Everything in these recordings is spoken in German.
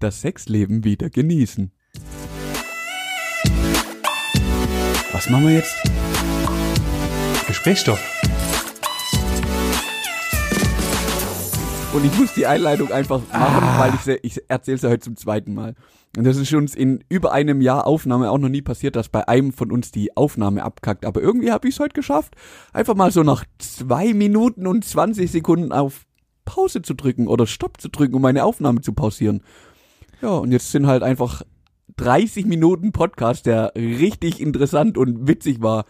das Sexleben wieder genießen. Was machen wir jetzt? Gesprächsstoff. Und ich muss die Einleitung einfach machen, weil ich, sie- ich erzähle sie heute zum zweiten Mal. Und das ist uns in über einem Jahr Aufnahme auch noch nie passiert, dass bei einem von uns die Aufnahme abkackt. Aber irgendwie habe ich es heute geschafft, einfach mal so nach zwei Minuten und 20 Sekunden auf Pause zu drücken oder Stopp zu drücken, um meine Aufnahme zu pausieren. Ja, und jetzt sind halt einfach 30 Minuten Podcast, der richtig interessant und witzig war.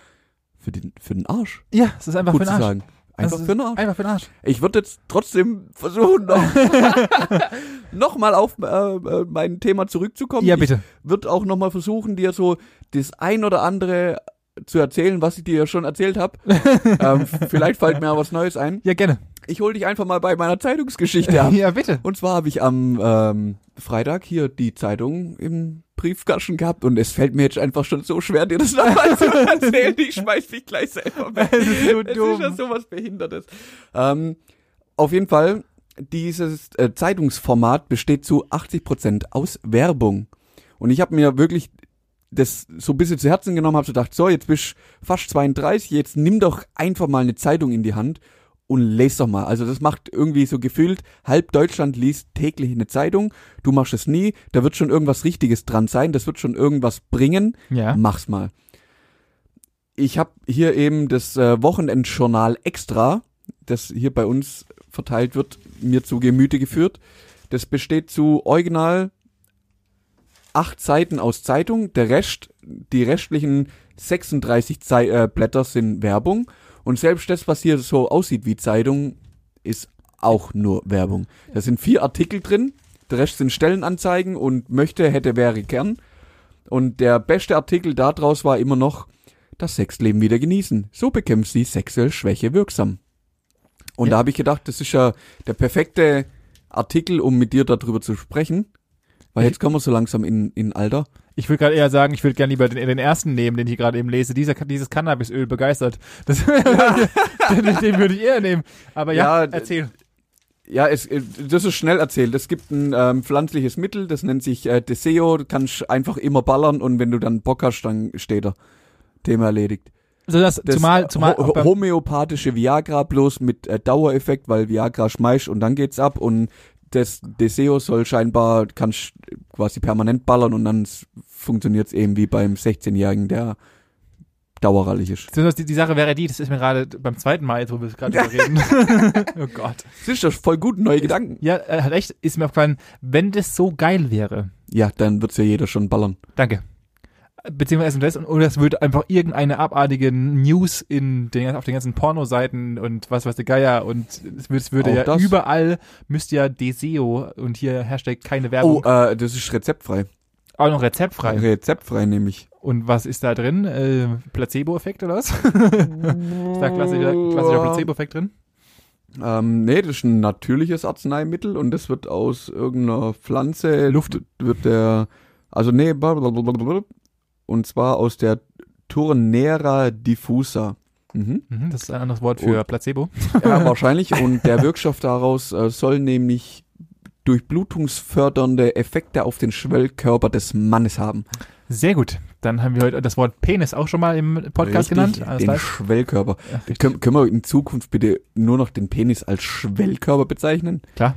Für den, für den Arsch, Ja, es ist einfach gut für den Arsch. sagen. Einfach für den Arsch. Einfach für den Arsch. Ich würde jetzt trotzdem versuchen, noch, noch mal auf äh, äh, mein Thema zurückzukommen. Ja, bitte. Ich würde auch noch mal versuchen, dir so das ein oder andere zu erzählen, was ich dir ja schon erzählt habe. ähm, vielleicht fällt mir auch was Neues ein. Ja, gerne. Ich hol dich einfach mal bei meiner Zeitungsgeschichte ab. Ja, bitte. Und zwar habe ich am ähm, Freitag hier die Zeitung im Briefkasten gehabt und es fällt mir jetzt einfach schon so schwer, dir das nochmal zu erzählen. Ich schmeiß dich gleich selber weg. Das ist so Es dumm. ist ja sowas Behindertes. Ähm, auf jeden Fall, dieses äh, Zeitungsformat besteht zu 80% aus Werbung. Und ich habe mir wirklich das so ein bisschen zu Herzen genommen, habe so gedacht, so, jetzt bist du fast 32, jetzt nimm doch einfach mal eine Zeitung in die Hand und lese doch mal. Also das macht irgendwie so gefühlt, halb Deutschland liest täglich eine Zeitung, du machst es nie, da wird schon irgendwas Richtiges dran sein, das wird schon irgendwas bringen, Ja. mach's mal. Ich habe hier eben das äh, Wochenendjournal Extra, das hier bei uns verteilt wird, mir zu Gemüte geführt. Das besteht zu original acht Seiten aus Zeitung. Der Rest, die restlichen 36 Zei äh, Blätter sind Werbung. Und selbst das, was hier so aussieht wie Zeitung, ist auch nur Werbung. Da sind vier Artikel drin. Der Rest sind Stellenanzeigen und möchte, hätte, wäre, gern. Und der beste Artikel daraus war immer noch, das Sexleben wieder genießen. So bekämpft sie sexuell Schwäche wirksam. Und Ja. da habe ich gedacht, das ist ja der perfekte Artikel, um mit dir darüber zu sprechen. Weil jetzt kommen wir so langsam in, in Alter. Ich würde gerade eher sagen, ich würde gerne lieber den, den ersten nehmen, den ich gerade eben lese. Dieser, dieses Cannabisöl begeistert. Das, den, den würde ich eher nehmen. Aber ja, Ja, erzähl. Ja, es, äh, das ist schnell erzählt. Es gibt ein ähm, pflanzliches Mittel, das nennt sich äh, Deseo. Du kannst einfach immer ballern und wenn du dann Bock hast, dann steht er. Thema erledigt. So das, Das zumal, zumal ho homöopathische Viagra bloß mit äh, Dauereffekt, weil Viagra schmeißt und dann geht's ab und das Deseo soll scheinbar, kannst quasi permanent ballern und dann funktioniert's eben wie beim 16-Jährigen, der dauerrallig ist. die, die Sache wäre die, das ist mir gerade beim zweiten Mal, jetzt wo wir gerade drüber reden. oh Gott. Das ist doch voll gut, neue Gedanken. Ja, äh, hat echt, ist mir aufgefallen, wenn das so geil wäre. Ja, dann wird's ja jeder schon ballern. Danke. Beziehungsweise das, und- oder es würde einfach irgendeine abartige News in den, auf den ganzen Pornoseiten und was weiß der Geier und es würde, es würde ja das. überall müsste ja Deseo und hier Hashtag keine Oh, Werbung äh, das ist rezeptfrei. auch noch rezeptfrei. Rezeptfrei nämlich. Und was ist da drin? Äh, Placebo-Effekt oder was? ist da klassischer, klassischer Placebo-Effekt drin? Ähm, nee, das ist ein natürliches Arzneimittel und das wird aus irgendeiner Pflanze, Luft wird der, also nee, blablabla, und zwar aus der Turnera diffusa. Mhm. Mhm, das ist ein anderes Wort für Oh. Placebo. Ja, wahrscheinlich. Und der Wirkstoff daraus äh, soll nämlich durchblutungsfördernde Effekte auf den Schwellkörper des Mannes haben. Sehr gut. Dann haben wir heute das Wort Penis auch schon mal im Podcast Richtig, genannt. Alles Den klar. Schwellkörper. Ja, richtig. Können, wir in Zukunft bitte nur noch den Penis als Schwellkörper bezeichnen? Klar.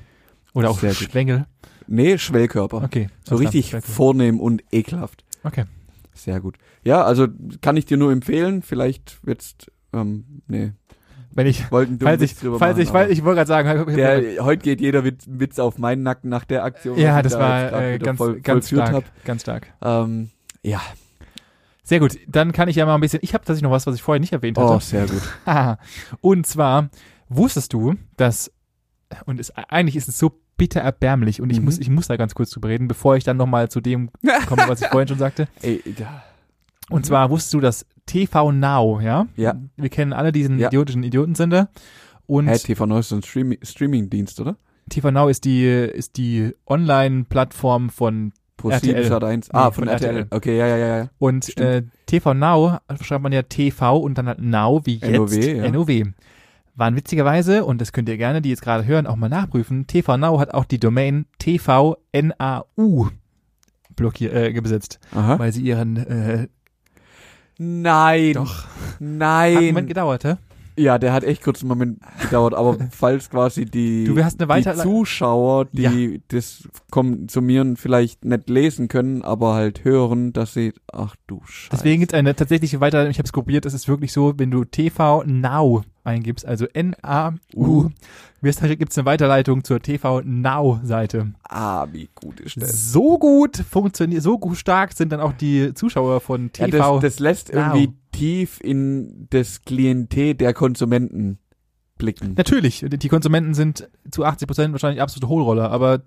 Oder auch Sehr gut. Schwengel. Nee, Schwellkörper. Okay. So richtig vornehm und ekelhaft. Okay. Sehr gut. Ja, also kann ich dir nur empfehlen. Vielleicht jetzt, ähm, nee, Wenn ich, wollten falls ich, falls ich, falls ich wollte gerade sagen, der, heute geht jeder Witz, Witz auf meinen Nacken nach der Aktion. ja, das da war äh, ganz, voll, ganz stark. hab. Ganz stark. Ähm, ja, Sehr gut. Dann kann ich ja mal ein bisschen, ich habe tatsächlich noch was, was ich vorher nicht erwähnt hatte. oh, sehr gut. Und zwar wusstest du, dass und es, eigentlich ist es so bitter erbärmlich und ich Mhm. muss ich muss da ganz kurz drüber reden, bevor ich dann noch mal zu dem komme, was ich vorhin schon sagte. Ey, da, Und zwar wusstest du, dass TV Now, ja? Ja. Wir kennen alle diesen Ja. idiotischen Idiotensender. Und Hä, TV Neu ist so ein Streaming, Streaming-Dienst, oder? TV Now ist die ist die Online-Plattform von RTL. 7 Sat 1. Ah, Nee, von, von RTL. RTL. Okay, ja, ja, ja, ja. und äh, TV Now schreibt man ja TV und dann halt Now wie jetzt NOW, ja. NOW. Waren witzigerweise, und das könnt ihr gerne, die jetzt gerade hören, auch mal nachprüfen, TV Now hat auch die Domain TVNAU blockiert, äh, besetzt, Aha. weil sie ihren, äh, Nein. Doch. Nein. hat einen Moment gedauert, hä? Ja, der hat echt kurz einen Moment gedauert, aber falls quasi die, Du hast eine die Zuschauer, die das konsumieren, vielleicht nicht lesen können, aber halt hören, dass sie, ach du Scheiße. Deswegen gibt es eine tatsächliche Weiterleitung. Ich habe es probiert. Es ist wirklich so, wenn du TV Now eingibst, also N-A-U, gibt es eine Weiterleitung zur TV Now Seite. ah, wie gut ist das? So gut funktioniert, so gut stark sind dann auch die Zuschauer von Ja, TV. das, das lässt Now. irgendwie tief in das Klientel der Konsumenten blicken. Natürlich, die Konsumenten sind zu 80 Prozent wahrscheinlich absolute Hohlroller, aber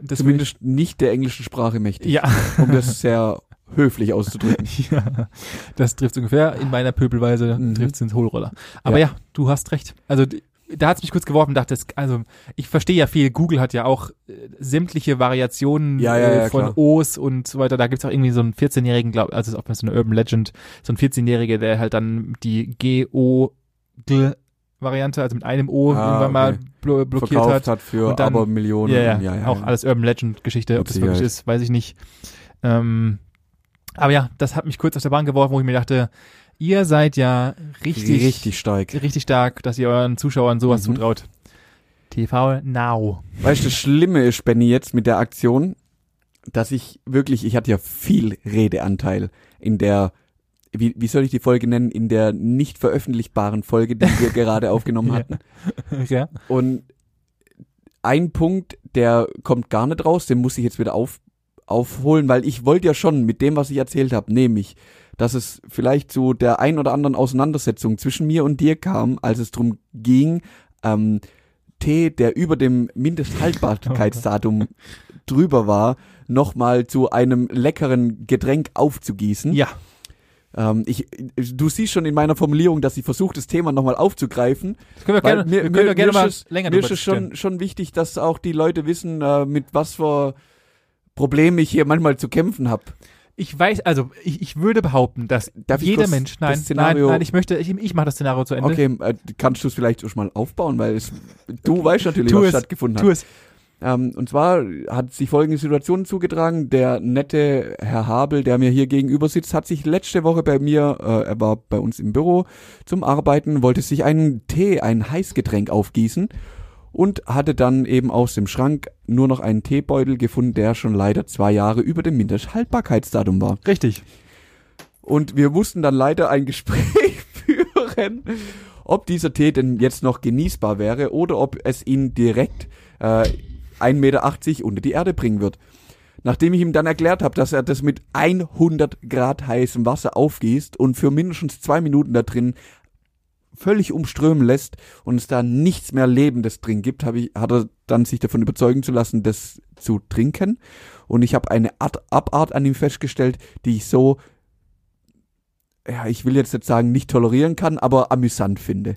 das Zumindest nicht der englischen Sprache mächtig, ja, um das sehr höflich auszudrücken. ja, das trifft ungefähr in meiner Pöbelweise Mhm. trifft es ins Hohlroller. Aber ja. du hast recht. Also da hat's mich kurz geworfen, dachte, es- also ich verstehe ja viel. Google hat ja auch äh, sämtliche Variationen Ja, ja, äh, ja, von klar. O's und so weiter. Da gibt's auch irgendwie so einen 14-jährigen, glaub, also ist auch so eine Urban Legend, so ein 14-jährige, der halt dann die G-O Variante, also mit einem O Ah, irgendwann mal okay. blo blockiert Verkauft hat. hat, für Und dann- aber Millionen. Ja, ja, auch alles Urban Legend Geschichte, ob das wirklich ist, weiß ich nicht. Ähm, aber ja, das hat mich kurz aus der Bahn geworfen, wo ich mir dachte, ihr seid ja richtig, richtig stark. richtig stark, dass ihr euren Zuschauern sowas Mhm. zutraut. TV Now. Weißt du, das Schlimme ist, Benny, jetzt mit der Aktion, dass ich wirklich, ich hatte ja viel Redeanteil in der, wie, wie soll ich die Folge nennen, in der nicht veröffentlichbaren Folge, die wir gerade aufgenommen hatten. ja. Und ein Punkt, der kommt gar nicht raus, den muss ich jetzt wieder auf, aufholen, weil ich wollte ja schon mit dem, was ich erzählt habe, nämlich, dass es vielleicht zu der ein oder anderen Auseinandersetzung zwischen mir und dir kam, als es darum ging, ähm, Tee, der über dem Mindesthaltbarkeitsdatum drüber war, nochmal zu einem leckeren Getränk aufzugießen. Ja. Ähm, ich, du siehst schon in meiner Formulierung, dass ich versuche, das Thema nochmal aufzugreifen. Das können wir gerne, mir- wir mir- können ja gerne mir mal ist länger Mir ist es schon, schon wichtig, dass auch die Leute wissen, äh, mit was für Problemen ich hier manchmal zu kämpfen habe. Ich weiß, also ich, ich würde behaupten, dass Darf jeder Mensch, nein, nein, nein, ich möchte, ich, ich mache das Szenario zu Ende. Okay, äh, kannst du es vielleicht schon mal aufbauen, weil es, du weißt natürlich, Tu was es, stattgefunden Tu hat. es. Ähm, und zwar hat sich folgende Situation zugetragen. Der nette Herr Habel, der mir hier gegenüber sitzt, hat sich letzte Woche bei mir, äh, er war bei uns im Büro zum Arbeiten, wollte sich einen Tee, ein Heißgetränk aufgießen und hatte dann eben aus dem Schrank nur noch einen Teebeutel gefunden, der schon leider zwei Jahre über dem Mindesthaltbarkeitsdatum war. Richtig. Und wir mussten dann leider ein Gespräch führen, ob dieser Tee denn jetzt noch genießbar wäre oder ob es ihn direkt äh, 1,80 Meter unter die Erde bringen wird. Nachdem ich ihm dann erklärt habe, dass er das mit 100 Grad heißem Wasser aufgießt und für mindestens zwei Minuten da drin völlig umströmen lässt und es da nichts mehr Lebendes drin gibt, habe ich, hat er dann sich davon überzeugen zu lassen, das zu trinken. Und ich habe eine Art Abart an ihm festgestellt, die ich so ja, ich will jetzt nicht sagen, nicht tolerieren kann, aber amüsant finde.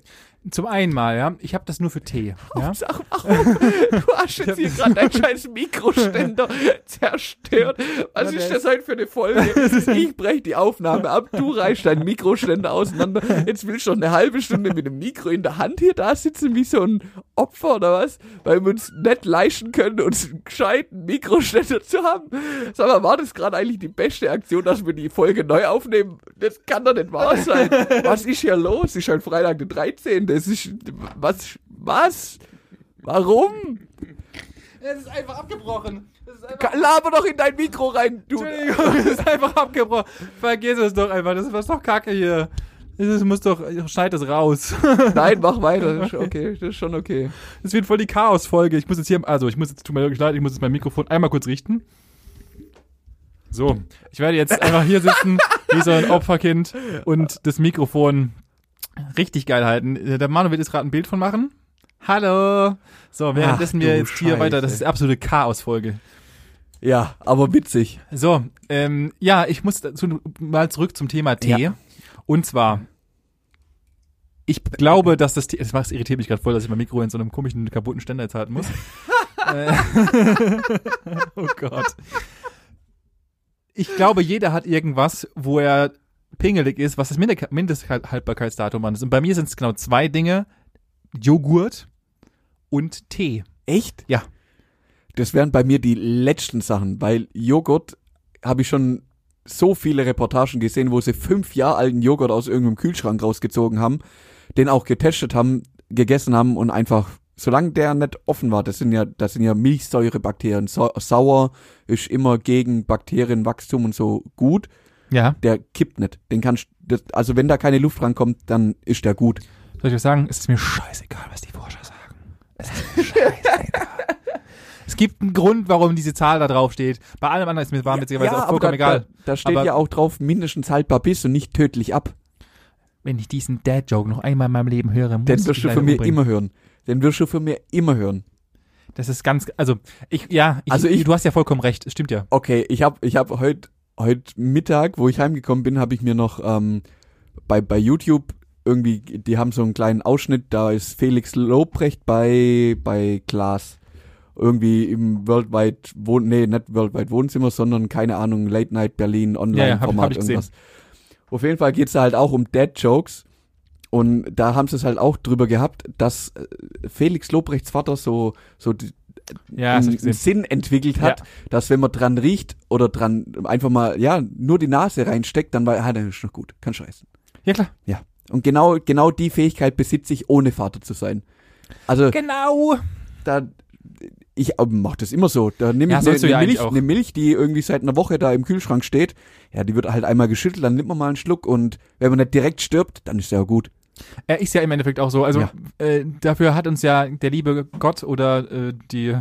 Zum einen mal, ja, ich habe das nur für Tee. Ja? Sag, warum? Du hast jetzt hier gerade deinen scheiß Mikroständer zerstört. Was ist das heute für eine Folge? Ich brech die Aufnahme ab, du reißt deinen Mikroständer auseinander. Jetzt willst du noch eine halbe Stunde mit dem Mikro in der Hand hier da sitzen wie so ein Opfer oder was? Weil wir uns nicht leisten können, uns einen gescheiten Mikroständer zu haben. Sag mal, war das gerade eigentlich die beste Aktion, dass wir die Folge neu aufnehmen? Das kann doch nicht wahr sein. Was ist hier los? Ist halt Freitag der 13. Das ist, was, was? Warum? Es ist einfach abgebrochen. Es ist einfach, Ka- Laber doch in dein Mikro rein, du. Entschuldigung, es ist einfach abgebrochen. Vergiss es doch einfach. Das ist doch Kacke hier. Das muss doch, schneid es raus. Nein, mach weiter. Ist okay, das ist schon okay. Das wird voll die Chaos-Folge. Ich muss jetzt hier, also ich muss jetzt, tut mir wirklich leid, ich muss jetzt mein Mikrofon einmal kurz richten. So, ich werde jetzt einfach hier sitzen, wie so ein Opferkind und das Mikrofon richtig geil halten. Der Manu wird jetzt gerade ein Bild von machen. Hallo. So, währenddessen wir jetzt hier weiter, das Scheiße. ist absolute Chaos-Folge. Ja, aber witzig. So, ähm, ja, ich muss dazu mal zurück zum Thema Tee. Ja. Und zwar, ich glaube, dass das Tee, das macht- irritiert mich gerade voll, dass ich mein Mikro in so einem komischen, kaputten Ständer jetzt halten muss. Äh, oh Gott. Ich glaube, jeder hat irgendwas, wo er pingelig ist, was das Minde- Mindesthaltbarkeitsdatum an ist. Und bei mir sind es genau zwei Dinge. Joghurt und Tee. Echt? Ja. Das wären bei mir die letzten Sachen, weil Joghurt habe ich schon so viele Reportagen gesehen, wo sie fünf Jahre alten Joghurt aus irgendeinem Kühlschrank rausgezogen haben, den auch getestet haben, gegessen haben und einfach, solange der nicht offen war, das sind ja, das sind ja Milchsäurebakterien. Sau sauer ist immer gegen Bakterienwachstum und so gut. Ja. Der kippt nicht. Den kannst, das, also wenn da keine Luft rankommt, dann ist der gut. Soll ich was sagen? Es ist mir scheißegal, was die Forscher sagen. Es ist mir scheißegal. es gibt einen Grund, warum diese Zahl da drauf steht. Bei allem anderen ist mir war witzigerweise auch aber vollkommen da, egal. Da, da steht Aber- ja auch drauf, mindestens haltbar bis und nicht tödlich ab. Wenn ich diesen Dad-Joke noch einmal in meinem Leben höre, muss Den ich wirst du von mir immer hören. Den wirst du von mir immer hören. Das ist ganz, also ich, ja, ich, Also ich- du hast ja vollkommen recht, stimmt ja. Okay, ich habe ich hab heute heut Mittag, wo ich heimgekommen bin, habe ich mir noch ähm, bei, bei YouTube irgendwie, die haben so einen kleinen Ausschnitt, da ist Felix Lobrecht bei, bei Klaas. Irgendwie im Worldwide Wohn, nee, nicht Worldwide Wohnzimmer, sondern keine Ahnung, Late Night Berlin, Ja, ja, hab- Online-Format, hab gesehen. irgendwas. Auf jeden Fall geht's da halt auch um Dad-Jokes. Und da haben sie es halt auch drüber gehabt, dass äh, Felix Lobrechts Vater so, so Ja, einen, Sinn entwickelt hat, Ja. dass wenn man dran riecht oder dran einfach mal, ja, nur die Nase reinsteckt, dann war, ah, dann ist noch gut, kann scheißen. Ja klar. Und genau, genau die Fähigkeit besitze ich, ohne Vater zu sein. Also, Genau. da, ich äh, mach das immer so. Da nehme Ja, ich eine, du ja Milch, eine Milch, die irgendwie seit einer Woche da im Kühlschrank steht. Ja, die wird halt einmal geschüttelt, dann nimmt man mal einen Schluck und wenn man nicht direkt stirbt, dann ist ja gut. Er ist ja im Endeffekt auch so. Also Ja. äh, dafür hat uns ja der liebe Gott oder äh, die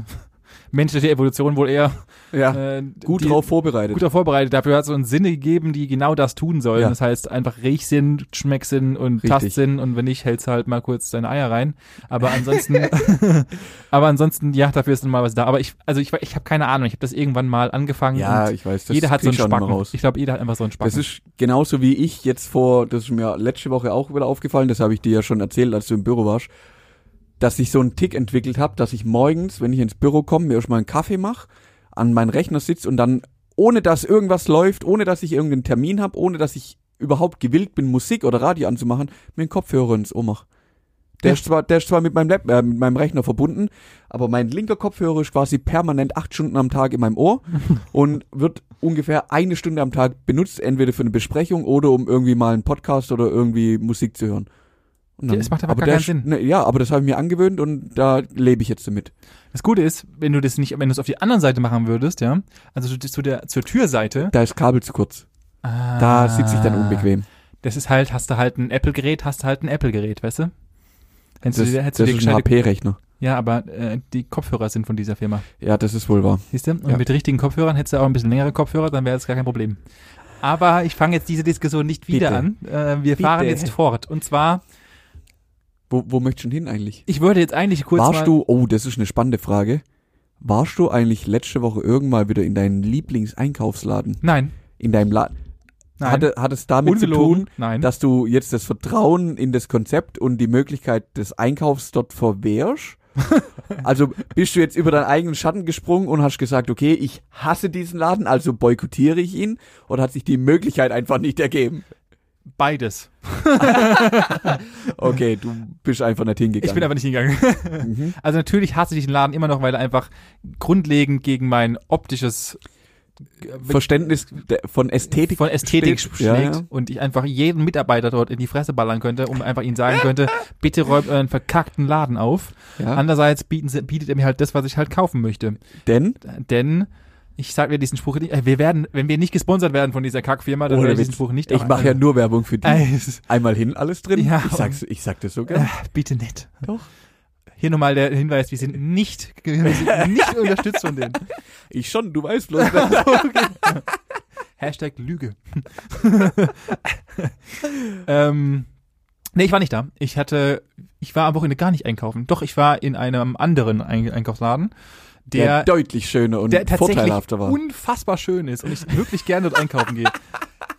menschliche Evolution wohl eher Ja, äh, gut die, drauf vorbereitet. gut darauf vorbereitet. Dafür hat es uns Sinne gegeben, die genau das tun sollen. Ja. Das heißt einfach Riechsinn, Schmecksinn und Richtig. Tastsinn und wenn nicht, hältst halt mal kurz deine Eier rein. Aber ansonsten, aber ansonsten, ja, dafür ist mal was da. Aber ich, also ich, ich habe keine Ahnung. Ich habe das irgendwann mal angefangen. ja, ich weiß, das jeder hat so einen Spacken. raus. Ich glaube, jeder hat einfach so einen Spacken. Das ist genauso wie ich jetzt vor, das ist mir letzte Woche auch wieder aufgefallen, das habe ich dir ja schon erzählt, als du im Büro warst, dass ich so einen Tick entwickelt habe, dass ich morgens, wenn ich ins Büro komme, mir erstmal einen Kaffee mache, an meinen Rechner sitze und dann, ohne dass irgendwas läuft, ohne dass ich irgendeinen Termin habe, ohne dass ich überhaupt gewillt bin, Musik oder Radio anzumachen, mir einen Kopfhörer ins Ohr mache. Der, Ja. ist zwar, der ist zwar mit meinem, Lab, äh, mit meinem Rechner verbunden, aber mein linker Kopfhörer ist quasi permanent acht Stunden am Tag in meinem Ohr und wird ungefähr eine Stunde am Tag benutzt, entweder für eine Besprechung oder um irgendwie mal einen Podcast oder irgendwie Musik zu hören. Und Ja, es macht aber gar keinen ist- Sinn. Ne, ja, aber das habe ich mir angewöhnt und da lebe ich jetzt damit. Das Gute ist, wenn du das nicht, wenn du es auf die anderen Seite machen würdest, ja, also zu, zu der zur Türseite, Da ist Kabel zu kurz. ah, Da sitze ich dann unbequem. Das ist halt, hast du halt ein Apple-Gerät, hast du halt ein Apple-Gerät, weißt du? Hättest Das, du, dir- das hättest du ist ein HP-Rechner. ja, aber äh, die Kopfhörer sind von dieser Firma, Ja, das ist wohl wahr. siehst du? Und Ja. mit richtigen Kopfhörern hättest du auch ein bisschen längere Kopfhörer, dann wäre das gar kein Problem. Aber ich fange jetzt diese Diskussion nicht wieder Bitte. an. Äh, wir fahren Bitte. jetzt fort. Und zwar, Wo, wo möchtest du denn hin eigentlich? ich würde jetzt eigentlich kurz Warst mal, du, oh, das ist eine spannende Frage. Warst du eigentlich letzte Woche irgendwann wieder in deinen Lieblingseinkaufsladen? Nein, In deinem Laden? nein. Hatte, hat es damit zu Ungelogen, tun, nein. dass du jetzt das Vertrauen in das Konzept und die Möglichkeit des Einkaufs dort verwehrst? also bist du jetzt über deinen eigenen Schatten gesprungen und hast gesagt, okay, ich hasse diesen Laden, also boykottiere ich ihn? Oder hat sich die Möglichkeit einfach nicht ergeben? Beides. Okay, du bist einfach nicht hingegangen. Ich bin aber nicht hingegangen. mhm. Also natürlich hasse ich diesen Laden immer noch, weil er einfach grundlegend gegen mein optisches Verständnis von Ästhetik von Ästhetik schlägt Ja, ja. und ich einfach jeden Mitarbeiter dort in die Fresse ballern könnte, um einfach ihnen sagen könnte, bitte räumt euren verkackten Laden auf. Ja. Andererseits bieten sie, bietet er mir halt das, was ich halt kaufen möchte. Denn Denn ich sag mir diesen Spruch nicht, äh, wir werden, wenn wir nicht gesponsert werden von dieser Kackfirma, dann werde ich diesen. Spruch nicht ich mache ja nur Werbung für die. Äh, Einmal hin, alles drin. Ja, ich sag's, ich sag das so äh, bitte nicht. Doch. Hier nochmal der Hinweis, wir sind nicht, wir sind nicht unterstützt von denen. Ich schon, du weißt bloß. Hashtag Lüge. ähm, nee, ich war nicht da. Ich hatte, ich war am Wochenende gar nicht einkaufen. Doch, ich war in einem anderen Ein Einkaufsladen, der, der, deutlich schöner und der vorteilhafter war. unfassbar schön ist und ich wirklich gerne dort einkaufen gehe.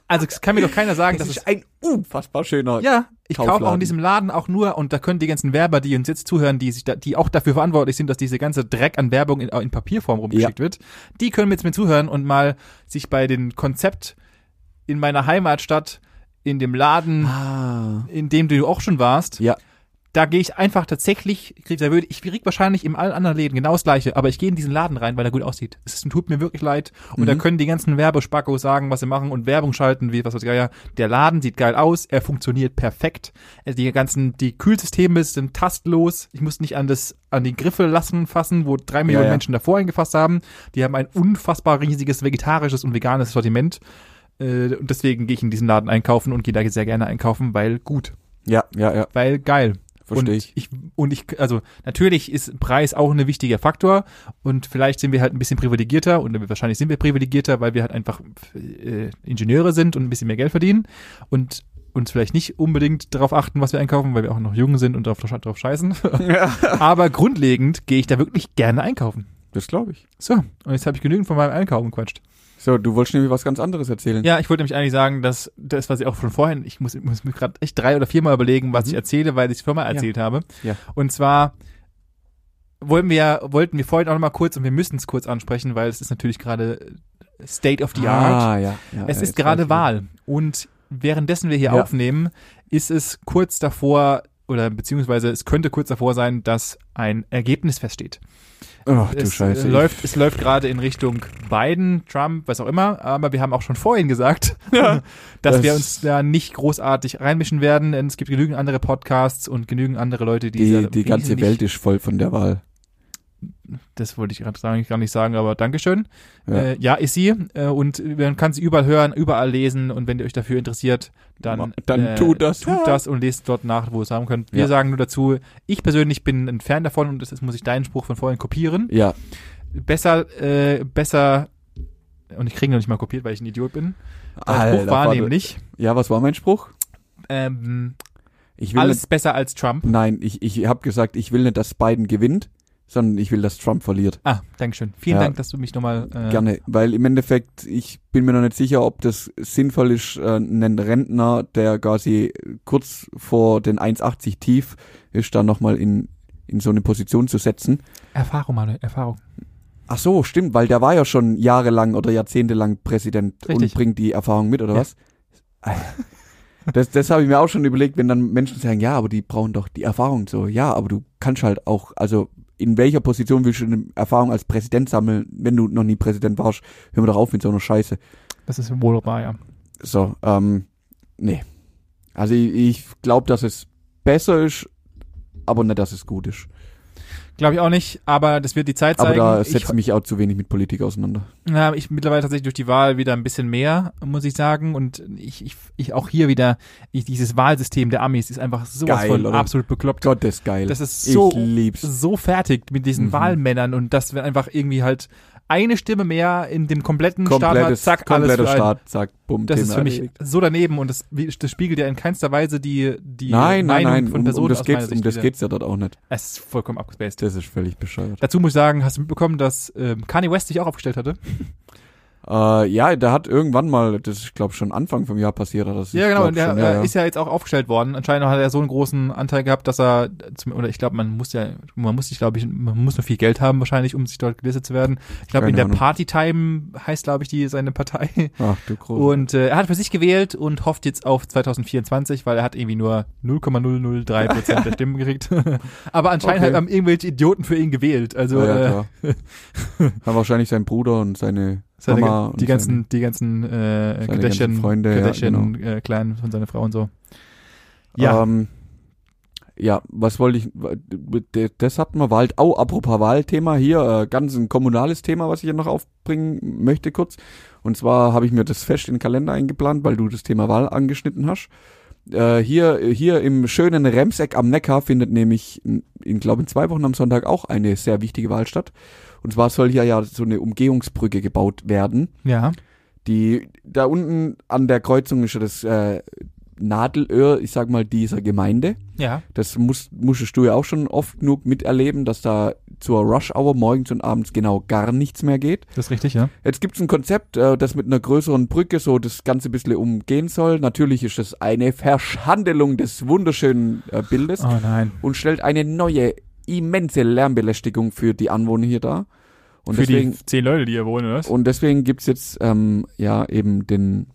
Also kann mir doch keiner sagen, Das dass ist es ein unfassbar schöner. ja, ich kaufe auch in diesem Laden auch nur, und da können die ganzen Werber, die uns jetzt zuhören, die sich da, die auch dafür verantwortlich sind, dass diese ganze Dreck an Werbung in, in Papierform rumgeschickt wird, die können jetzt mir zuhören und mal sich bei dem Konzept in meiner Heimatstadt, in dem Laden, Ah. in dem du auch schon warst, Ja. Da gehe ich einfach tatsächlich, da würde, ich krieg wahrscheinlich in allen anderen Läden genau das gleiche, aber ich gehe in diesen Laden rein, weil er gut aussieht. Es tut mir wirklich leid. Und da Mhm. können die ganzen Werbespackos sagen, was sie machen und Werbung schalten, wie was weiß ich, ja. Der Laden sieht geil aus, er funktioniert perfekt. Also die ganzen, die Kühlsysteme sind tastlos. Ich muss nicht an das, an die Griffe lassen fassen, wo drei Millionen ja. Menschen davor eingefasst haben. Die haben ein unfassbar riesiges vegetarisches und veganes Sortiment. Äh, Und deswegen gehe ich in diesen Laden einkaufen und gehe da sehr gerne einkaufen, weil gut, Ja, ja, ja, weil geil. Verstehe ich. ich. Und ich, also natürlich ist Preis auch ein wichtiger Faktor und vielleicht sind wir halt ein bisschen privilegierter und wahrscheinlich sind wir privilegierter, weil wir halt einfach äh, Ingenieure sind und ein bisschen mehr Geld verdienen und uns vielleicht nicht unbedingt darauf achten, was wir einkaufen, weil wir auch noch jung sind und darauf, drauf scheißen. Aber grundlegend gehe ich da wirklich gerne einkaufen. Das glaube ich. So, und jetzt habe ich genügend von meinem Einkaufen gequatscht. So, du wolltest nämlich was ganz anderes erzählen. Ja, ich wollte nämlich eigentlich sagen, dass das, was ich auch von vorhin, ich muss, ich muss mir gerade echt drei oder viermal überlegen, was Mhm. ich erzähle, weil ich es vorher mal erzählt habe. Ja. Und zwar wollen wir, wollten wir vorhin auch noch mal kurz, und wir müssen es kurz ansprechen, weil es ist natürlich gerade State of the Art. Ah, ja. ja Es ja, ist gerade. Wahl. Und währenddessen wir hier Ja. aufnehmen, ist es kurz davor, oder beziehungsweise es könnte kurz davor sein, dass ein Ergebnis feststeht. Ach du es, Scheiße. Äh, läuft, es läuft gerade in Richtung Biden, Trump, was auch immer, aber wir haben auch schon vorhin gesagt, dass Das- wir uns da nicht großartig reinmischen werden, denn es gibt genügend andere Podcasts und genügend andere Leute, die die, die ganze Welt ist voll von der Wahl. Das wollte ich gerade gar nicht sagen, aber Dankeschön. Ja. Äh, ja, ist sie äh, und man kann sie überall hören, überall lesen und wenn ihr euch dafür interessiert, dann, Dann äh, tut das. tut das und lest dort nach, wo ihr es haben könnt. Wir Ja. sagen nur dazu, ich persönlich bin ein Fan davon und das muss ich deinen Spruch von vorhin kopieren. Ja, Besser, äh, besser und ich kriege noch nicht mal kopiert, weil ich ein Idiot bin. Mein Alter, Spruch war nämlich, Ja, was war mein Spruch? ähm, Ich will alles besser als Trump. nicht, nein, ich, ich habe gesagt, ich will nicht, dass Biden gewinnt, sondern ich will, dass Trump verliert. Ah, Dankeschön. Vielen Ja. Dank, dass du mich nochmal äh, Gerne, weil im Endeffekt, ich bin mir noch nicht sicher, ob das sinnvoll ist, äh, einen Rentner, der quasi kurz vor den 1,80 tief ist, dann nochmal in, in so eine Position zu setzen. Erfahrung, Manuel, Erfahrung. Ach so, stimmt, weil der war ja schon jahrelang oder jahrzehntelang Präsident Richtig. und bringt die Erfahrung mit, oder Ja. was? Das, das habe ich mir auch schon überlegt, wenn dann Menschen sagen, ja, aber die brauchen doch die Erfahrung so. Ja, aber du kannst halt auch, also in welcher Position willst du eine Erfahrung als Präsident sammeln, wenn du noch nie Präsident warst? Hör mir doch auf mit so einer Scheiße. Das ist wohl wahr, ja. So, ähm, nee. Also ich, ich glaube, dass es besser ist, aber nicht, dass es gut ist. Glaube ich auch nicht, aber das wird die Zeit Aber zeigen. da ich, setze ich mich auch zu wenig mit Politik auseinander. Ja, ich mittlerweile tatsächlich durch die Wahl wieder ein bisschen mehr, muss ich sagen. Und ich, ich, ich auch hier wieder, ich, dieses Wahlsystem der Amis ist einfach sowas Geil, von oder? absolut bekloppt. Gott, das ist geil. Das ist so, so fertig mit diesen Mhm. Wahlmännern und dass wir einfach irgendwie halt eine Stimme mehr in dem kompletten hat, komplettes, zack, alles kompletter einen. Staat, zack, bumm, Das Thema ist für mich erledigt. so daneben und das, das spiegelt ja in keinster Weise die, die Nein, nein, Meinung nein, von um, Personen um das aus geht's, um Sicht das wieder. geht's ja dort auch nicht. Es ist vollkommen abgespaced. Das ist völlig bescheuert. Dazu muss ich sagen, hast du mitbekommen, dass ähm, Kanye West sich auch aufgestellt hatte? Äh, ja, der hat irgendwann mal, das ist glaube schon Anfang vom Jahr passiert, das Ja, ich genau, der schon, äh, ist ja jetzt auch aufgestellt worden. Anscheinend hat er so einen großen Anteil gehabt, dass er, zum, oder ich glaube, man muss ja, man muss sich, glaube ich, man muss nur viel Geld haben wahrscheinlich, um sich dort gelistet zu werden. Ich glaube, in der Ahnung. Party Time heißt, glaube ich, die seine Partei. Ach du groß. Und äh, er hat für sich gewählt und hofft jetzt auf 2024, weil er hat irgendwie nur 0,003 Prozent der Stimmen gekriegt. Aber anscheinend Okay. haben irgendwelche Idioten für ihn gewählt. Also ja, äh, klar. Haben wahrscheinlich sein Bruder und seine, seine, Mama die ganzen, die ganzen äh, Kardashian, Freunde, ja, Kardashian äh, Clan von seiner Frau und so. Ja, Ähm, ja, was wollte ich, das hatten wir, Wald, oh, apropos Wahlthema, hier, äh, ganz ein kommunales Thema, was ich hier noch aufbringen möchte kurz. Und zwar habe ich mir das fest in den Kalender eingeplant, weil du das Thema Wahl angeschnitten hast. Äh, hier, hier im schönen Remseck am Neckar findet nämlich in, in glaube in zwei Wochen am Sonntag auch eine sehr wichtige Wahl statt. Und zwar soll hier ja so eine Umgehungsbrücke gebaut werden. ja. Die da unten an der Kreuzung ist ja das äh, Nadelöhr, ich sag mal, dieser Gemeinde. Ja. Das musst, musstest du ja auch schon oft genug miterleben, dass da zur Rush Hour morgens und abends genau gar nichts mehr geht. Das ist richtig, ja. Jetzt gibt's ein Konzept, äh, das mit einer größeren Brücke so das Ganze ein bisschen umgehen soll. Natürlich ist das eine Verschandelung des wunderschönen äh, Bildes Oh nein. und stellt eine neue, immense Lärmbelästigung für die Anwohner hier dar. Und Für deswegen, die zehn Leute, die hier wohnen, oder und deswegen gibt's jetzt ähm, ja eben den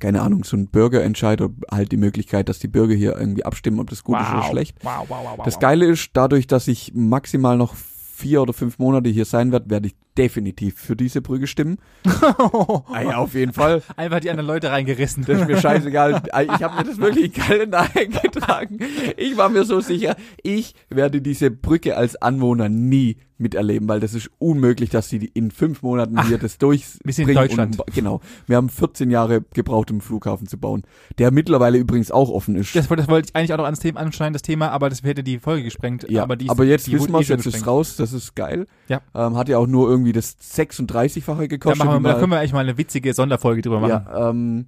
keine Ahnung, so ein Bürgerentscheid oder halt die Möglichkeit, dass die Bürger hier irgendwie abstimmen, ob das gut ist oder Wow. schlecht. Wow, wow, wow, wow. Das Geile ist, dadurch, dass ich maximal noch vier oder fünf Monate hier sein werde, werde ich definitiv für diese Brücke stimmen. ah ja, auf jeden Fall. Einfach die anderen Leute reingerissen. Das ist mir scheißegal. Ich habe mir das wirklich in den Kalender eingetragen. Ich war mir so sicher, ich werde diese Brücke als Anwohner nie miterleben, weil das ist unmöglich, dass sie in fünf Monaten hier das durchbringen. wir sind in Deutschland. Und, genau. Wir haben 14 Jahre gebraucht, um einen Flughafen zu bauen, der mittlerweile übrigens auch offen ist. Das, das wollte ich eigentlich auch noch ans Thema anschneiden, das Thema, aber das hätte die Folge gesprengt. ja, aber, die aber ist- jetzt die wissen wurde wir eh es, jetzt ist gesprengt. raus, das ist geil. Ja. Ähm, hat ja auch nur irgendwie das 36-fache Da, gekostet. machen wir, da können wir eigentlich mal eine witzige Sonderfolge drüber machen. Ja, ähm,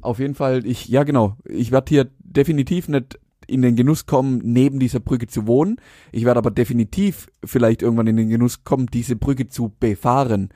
auf jeden Fall, ich, ja genau, ich werde hier definitiv nicht in den Genuss kommen, neben dieser Brücke zu wohnen. Ich werde aber definitiv vielleicht irgendwann in den Genuss kommen, diese Brücke zu befahren.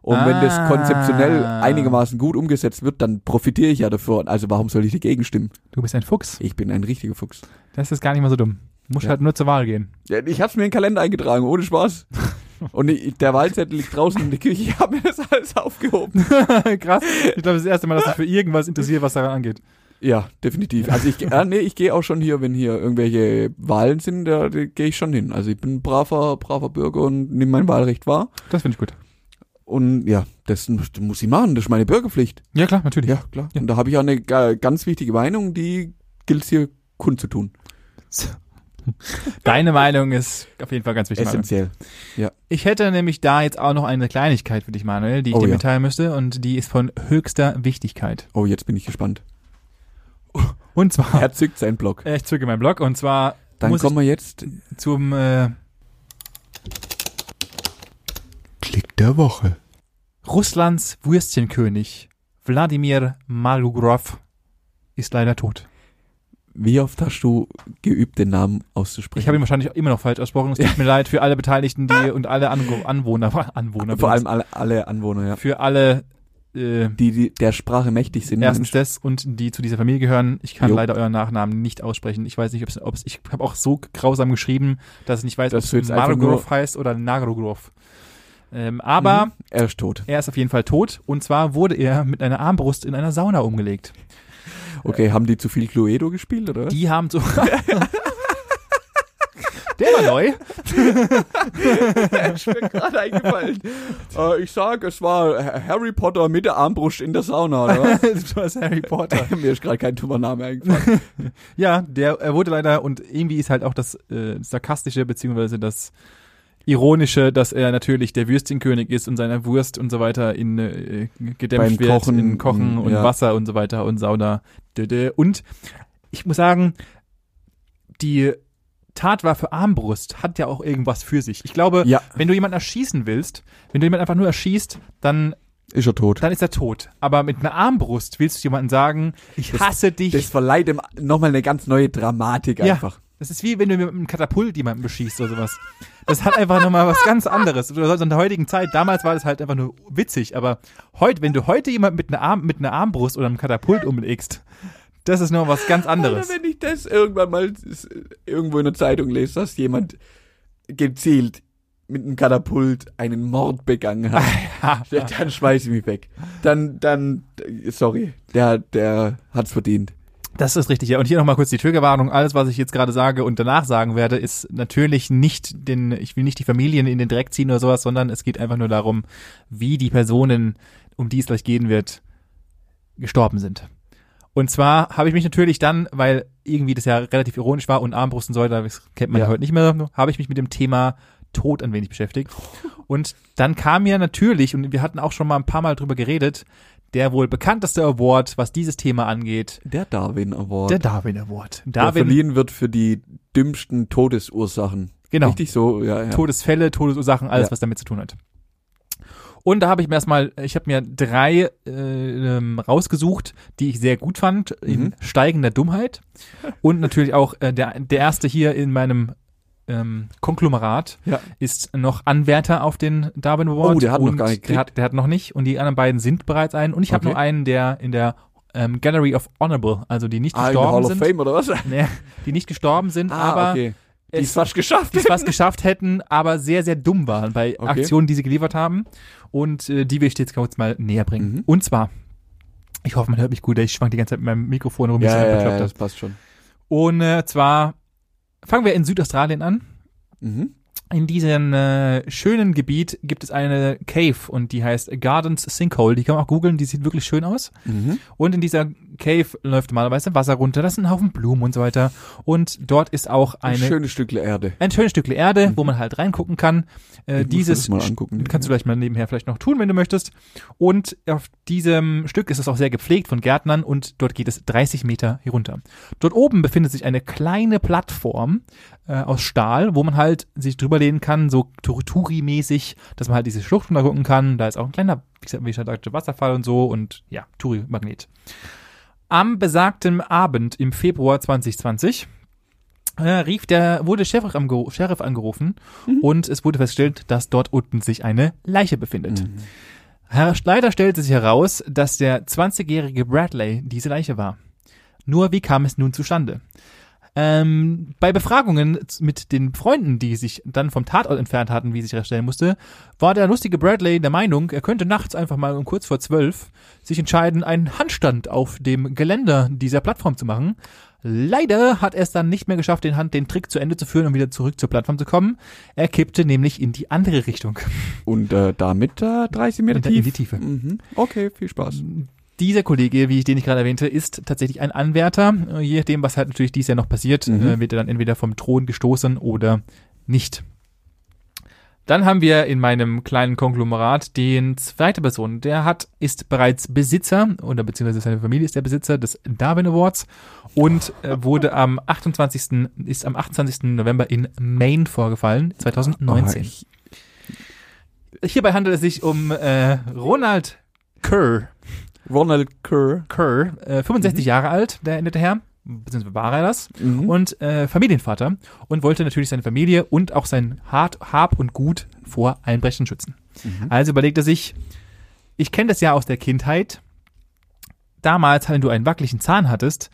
Und wenn das Ah. konzeptionell einigermaßen gut umgesetzt wird, dann profitiere ich ja davon. Also warum soll ich dagegen stimmen? Du bist ein Fuchs. Ich bin ein richtiger Fuchs. Das ist gar nicht mal so dumm. Du musst Ja. halt nur zur Wahl gehen. Ja, ich hab's mir in den Kalender eingetragen, ohne Spaß. Und ich, der Wahlzettel liegt draußen in der Küche. Ich habe mir das alles aufgehoben. Krass. Ich glaube, das ist das erste Mal, dass dich für irgendwas interessiert, was daran angeht. Ja, definitiv. Also ich, äh, nee, ich gehe auch schon hier, wenn hier irgendwelche Wahlen sind, da, da gehe ich schon hin. Also ich bin ein braver, braver Bürger und nehme mein Wahlrecht wahr. Das finde ich gut. Und ja, das, muss ich machen. Das ist meine Bürgerpflicht. Ja, klar, natürlich. Ja, klar. Ja. Und da habe ich auch eine ga- ganz wichtige Meinung, die gilt hier kundzutun. Deine Meinung ist auf jeden Fall ganz wichtig. Essentiell. Ich hätte nämlich da jetzt auch noch eine Kleinigkeit für dich, Manuel, die ich Oh dir ja. mitteilen müsste und die ist von höchster Wichtigkeit. Oh, jetzt bin ich gespannt. Und zwar, Er zückt seinen Block. ich zücke meinen Blog und zwar Dann muss kommen wir jetzt. zum äh, Klick der Woche. Russlands Würstchenkönig Wladimir Malugorov ist leider tot. Wie oft hast du geübt, den Namen auszusprechen? Ich habe ihn wahrscheinlich immer noch falsch ausgesprochen. Es tut mir leid für alle Beteiligten, die und alle Anwo Anwohner, Anwohner, Vor allem alle, alle Anwohner, ja. für alle äh, Die, die der Sprache mächtig sind. Erstens das und die zu dieser Familie gehören. Ich kann Jo. leider euren Nachnamen nicht aussprechen. Ich weiß nicht, ob's, ob's ich habe auch so grausam geschrieben, dass ich nicht weiß, ob es Marogrov heißt oder Nagrogrov. Ähm, aber Mhm. Er ist tot. er ist auf jeden Fall tot und zwar wurde er mit einer Armbrust in einer Sauna umgelegt. Okay, haben die zu viel Cluedo gespielt, oder? Die haben so Der war neu. ist mir gerade eingefallen. äh, ich sag, es war Harry Potter mit der Armbrust in der Sauna, oder? das war Harry Potter. Mir ist gerade kein dummer Name eingefallen. Ja, der er wurde leider und irgendwie ist halt auch das äh, sarkastische beziehungsweise das ironische, dass er natürlich der Würstchenkönig ist und seiner Wurst und so weiter in äh, gedämpft Beim wird Kochen, in Kochen mm, und ja. Wasser und so weiter und Sauna. Und ich muss sagen, die Tatwaffe Armbrust hat ja auch irgendwas für sich. Ich glaube, Ja, wenn du jemanden erschießen willst, wenn du jemanden einfach nur erschießt, dann ist er tot. dann ist er tot. Aber mit einer Armbrust willst du jemandem sagen, ich Das- hasse dich. Das verleiht ihm nochmal eine ganz neue Dramatik Ja. einfach. Das ist wie wenn du mit einem Katapult jemanden beschießt oder sowas. Das hat einfach nochmal was ganz anderes. In der heutigen Zeit, damals war das halt einfach nur witzig, aber heute, wenn du heute jemanden mit einer, Arm, mit einer Armbrust oder einem Katapult umlegst, das ist noch was ganz anderes. Oder wenn ich das irgendwann mal irgendwo in der Zeitung lese, dass jemand gezielt mit einem Katapult einen Mord begangen hat, dann schmeiß ich mich weg. Dann, dann, sorry, der, der hat's verdient. Das ist richtig, ja. Und hier nochmal kurz die Triggerwarnung. Alles, was ich jetzt gerade sage und danach sagen werde, ist natürlich nicht den, ich will nicht die Familien in den Dreck ziehen oder sowas, sondern es geht einfach nur darum, wie die Personen, um die es gleich gehen wird, gestorben sind. Und zwar habe ich mich natürlich dann, weil irgendwie das ja relativ ironisch war und Armbrust und so weiter, das kennt man ja. Heute nicht mehr, habe ich mich mit dem Thema Tod ein wenig beschäftigt. Und dann kam ja natürlich, und wir hatten auch schon mal ein paar Mal drüber geredet, der wohl bekannteste Award, was dieses Thema angeht, Der Darwin Award. der Darwin Award. der Darwin, verliehen wird für die dümmsten Todesursachen. genau. Richtig so, ja, ja. Todesfälle, Todesursachen, alles, Ja. was damit zu tun hat. Und da habe ich mir erstmal, ich habe mir drei äh, ähm, rausgesucht, die ich sehr gut fand, in Mhm. steigender Dummheit. Und natürlich auch äh, der, der erste hier in meinem ähm, Konglomerat Ja. ist noch Anwärter auf den Darwin Award. Oh, der hat noch gar nicht der hat, der hat noch nicht. Und die anderen beiden sind bereits ein. Und ich habe Okay. nur einen, der in der ähm, Gallery of Honorable, also die nicht Ah, in der Hall gestorben of sind. Fame oder was? Nee, die nicht gestorben sind, aber Ah, okay. Die es- ist fast geschafft. die es fast geschafft hätten, aber sehr, sehr dumm waren bei Okay. Aktionen, die sie geliefert haben. Und äh, die will ich jetzt kurz mal näher bringen. Mhm. Und zwar Ich hoffe, man hört mich gut, ich schwank die ganze Zeit mit meinem Mikrofon rum, Ja, ja, ja, das passt schon. Und äh, zwar fangen wir in Südaustralien an. Mhm. In diesem äh, schönen Gebiet gibt es eine Cave und die heißt Gardens Sinkhole. Die kann man auch googeln, die sieht wirklich schön aus. Mhm. Und in dieser Cave läuft normalerweise Wasser runter, das sind ein Haufen Blumen und so weiter. Und dort ist auch Ein eine, schönes Stück Erde. ein schönes Stück Erde, wo man halt reingucken kann. Äh, Ich dieses mal angucken. kannst du vielleicht mal nebenher vielleicht noch tun, wenn du möchtest. Und auf diesem Stück ist es auch sehr gepflegt von Gärtnern und dort geht es 30 Meter herunter. Dort oben befindet sich eine kleine Plattform äh, aus Stahl, wo man halt sich drüber lehnen kann, so Touri-mäßig, dass man halt diese Schlucht runtergucken kann. Da ist auch ein kleiner, wie gesagt, wie schon sagte, Wasserfall und so und ja, Touri-Magnet. Am besagten Abend im Februar 2020 äh, rief der, wurde Sheriff, angeru Sheriff angerufen und es wurde festgestellt, dass dort unten sich eine Leiche befindet. Mhm. Herr- Leider stellte sich heraus, dass der 20-jährige Bradley diese Leiche war. Nur wie kam es nun zustande? Ähm, bei Befragungen mit den Freunden, die sich dann vom Tatort entfernt hatten, wie sich herausstellen musste, war der lustige Bradley der Meinung, er könnte nachts einfach mal um kurz vor zwölf sich entscheiden, einen Handstand auf dem Geländer dieser Plattform zu machen. Leider hat er es dann nicht mehr geschafft, den, Hand, den Trick zu Ende zu führen und wieder zurück zur Plattform zu kommen. Er kippte nämlich in die andere Richtung. Und äh, damit äh, 30 Meter In tief. die Tiefe. Mhm. Okay, viel Spaß. Dieser Kollege, wie ich den ich gerade erwähnte, ist tatsächlich ein Anwärter. Äh, Je nachdem, was halt natürlich dies Jahr noch passiert, Mhm. äh, wird er dann entweder vom Thron gestoßen oder nicht. Dann haben wir in meinem kleinen Konglomerat den zweite Person. Der hat, ist bereits Besitzer oder beziehungsweise seine Familie ist der Besitzer des Darwin Awards und äh, wurde am 28. ist am 28. November in Maine vorgefallen, 2019. Oh, ich, Hierbei handelt es sich um äh, Ronald Kerr. Ronald Kerr. Kerr, äh, 65 Jahre alt, der nette Herr, beziehungsweise war er das, Mhm. und äh, Familienvater und wollte natürlich seine Familie und auch sein Hart, Hab und Gut vor Einbrechen schützen. Mhm. Also überlegt er sich, ich kenne das ja aus der Kindheit. Damals, wenn du einen wackeligen Zahn hattest,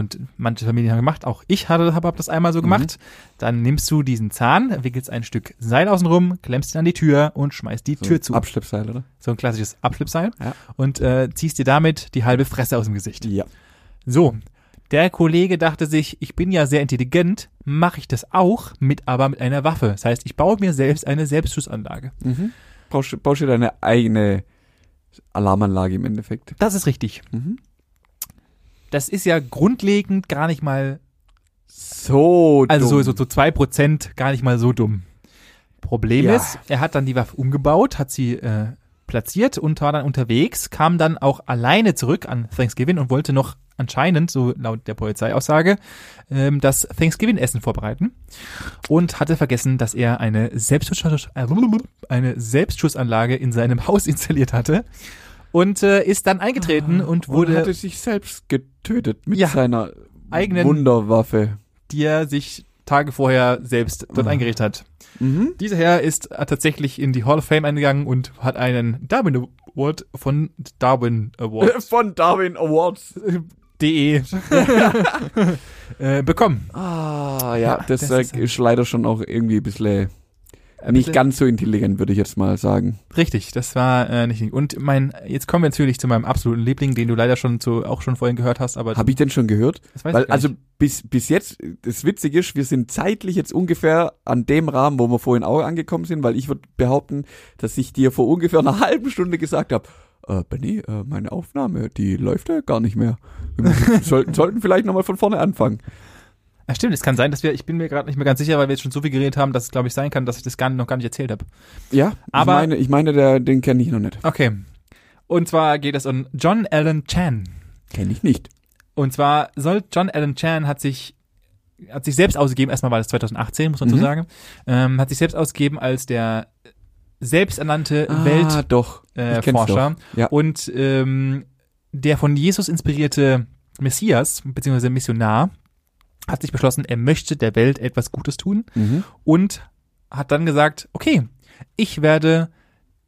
und manche Familien haben gemacht, auch ich habe hab das einmal so gemacht, dann nimmst du diesen Zahn, wickelst ein Stück Seil außen rum, klemmst ihn an die Tür und schmeißt die So Tür zu. Abschleppseil, oder? so ein klassisches Abschleppseil. Ja. Und äh, ziehst dir damit die halbe Fresse aus dem Gesicht. Ja. So, der Kollege dachte sich, ich bin ja sehr intelligent, mache ich das auch, mit aber mit einer Waffe. Das heißt, ich baue mir selbst eine Selbstschussanlage. Mhm. Brauchst, du- baust du deine eigene Alarmanlage im Endeffekt. Das ist richtig. Mhm. Das ist ja grundlegend gar nicht mal, So also dumm. so, so, so zwei Prozent gar nicht mal so dumm. Problem Ja. ist, er hat dann die Waffe umgebaut, hat sie äh, platziert und war dann unterwegs, kam dann auch alleine zurück an Thanksgiving und wollte noch anscheinend, so laut der Polizeiaussage, ähm, das Thanksgiving-Essen vorbereiten und hatte vergessen, dass er eine, Selbstschuss, eine Selbstschussanlage in seinem Haus installiert hatte und äh, ist dann eingetreten und wurde, Und hatte sich selbst getötet mit Ja. seiner Eigenen- Wunderwaffe. die er sich Tage vorher selbst dort Ah. eingerichtet hat. Mhm. Dieser Herr ist tatsächlich in die Hall of Fame eingegangen und hat einen Darwin Award von Darwin Awards Von Darwin Awards. de äh, bekommen. Ah, ja, Ja, das, das äh, ist- ist leider schon auch irgendwie ein bisschen nicht bitte? ganz so intelligent, würde ich jetzt mal sagen. Richtig, das war äh, nicht. Und mein, jetzt kommen wir natürlich zu meinem absoluten Liebling, den du leider schon zu, auch schon vorhin gehört hast, aber Habe ich denn schon gehört? das weiß Weil, ich gar also nicht. bis, bis jetzt, das Witzige ist, wir sind zeitlich jetzt ungefähr an dem Rahmen, wo wir vorhin auch angekommen sind, weil ich würde behaupten, dass ich dir vor ungefähr einer halben Stunde gesagt habe, äh, Benny, äh, meine Aufnahme, die läuft ja gar nicht mehr. Wir müssen, sollten, sollten vielleicht nochmal von vorne anfangen. Ja, stimmt, es kann sein, dass wir, ich bin mir gerade nicht mehr ganz sicher, weil wir jetzt schon so viel geredet haben, dass es glaube ich sein kann, dass ich das gar, noch gar nicht erzählt habe. Ja, Aber- ich meine, ich meine der, den kenne ich noch nicht. Okay. Und zwar geht es um John Allen Chan. Kenne ich nicht. Und zwar soll John Allen Chan hat sich hat sich selbst ausgegeben, erstmal war das 2018, muss man so Mhm. sagen, ähm, hat sich selbst ausgegeben als der selbsternannte ah, Weltforscher äh. Ja. und ähm, der von Jesus inspirierte Messias beziehungsweise Missionar hat sich beschlossen, er möchte der Welt etwas Gutes tun Mhm. und hat dann gesagt, okay, ich werde